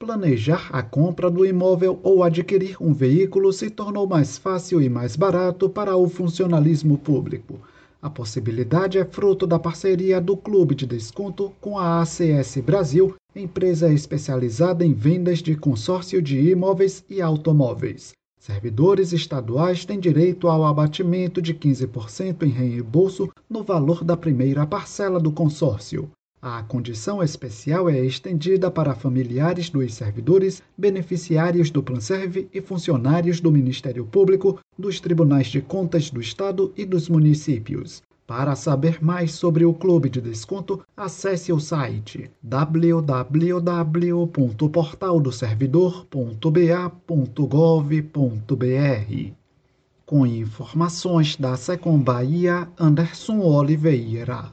Planejar a compra do imóvel ou adquirir um veículo se tornou mais fácil e mais barato para o funcionalismo público. A possibilidade é fruto da parceria do Clube de Desconto com a ACS Brasil, empresa especializada em vendas de consórcio de imóveis e automóveis. Servidores estaduais têm direito ao abatimento de 15% em reembolso no valor da primeira parcela do consórcio. A condição especial é estendida para familiares dos servidores, beneficiários do Planserve e funcionários do Ministério Público, dos Tribunais de Contas do Estado e dos municípios. Para saber mais sobre o Clube de Desconto, acesse o site www.portaldoservidor.ba.gov.br. Com informações da Secom Bahia, Anderson Oliveira.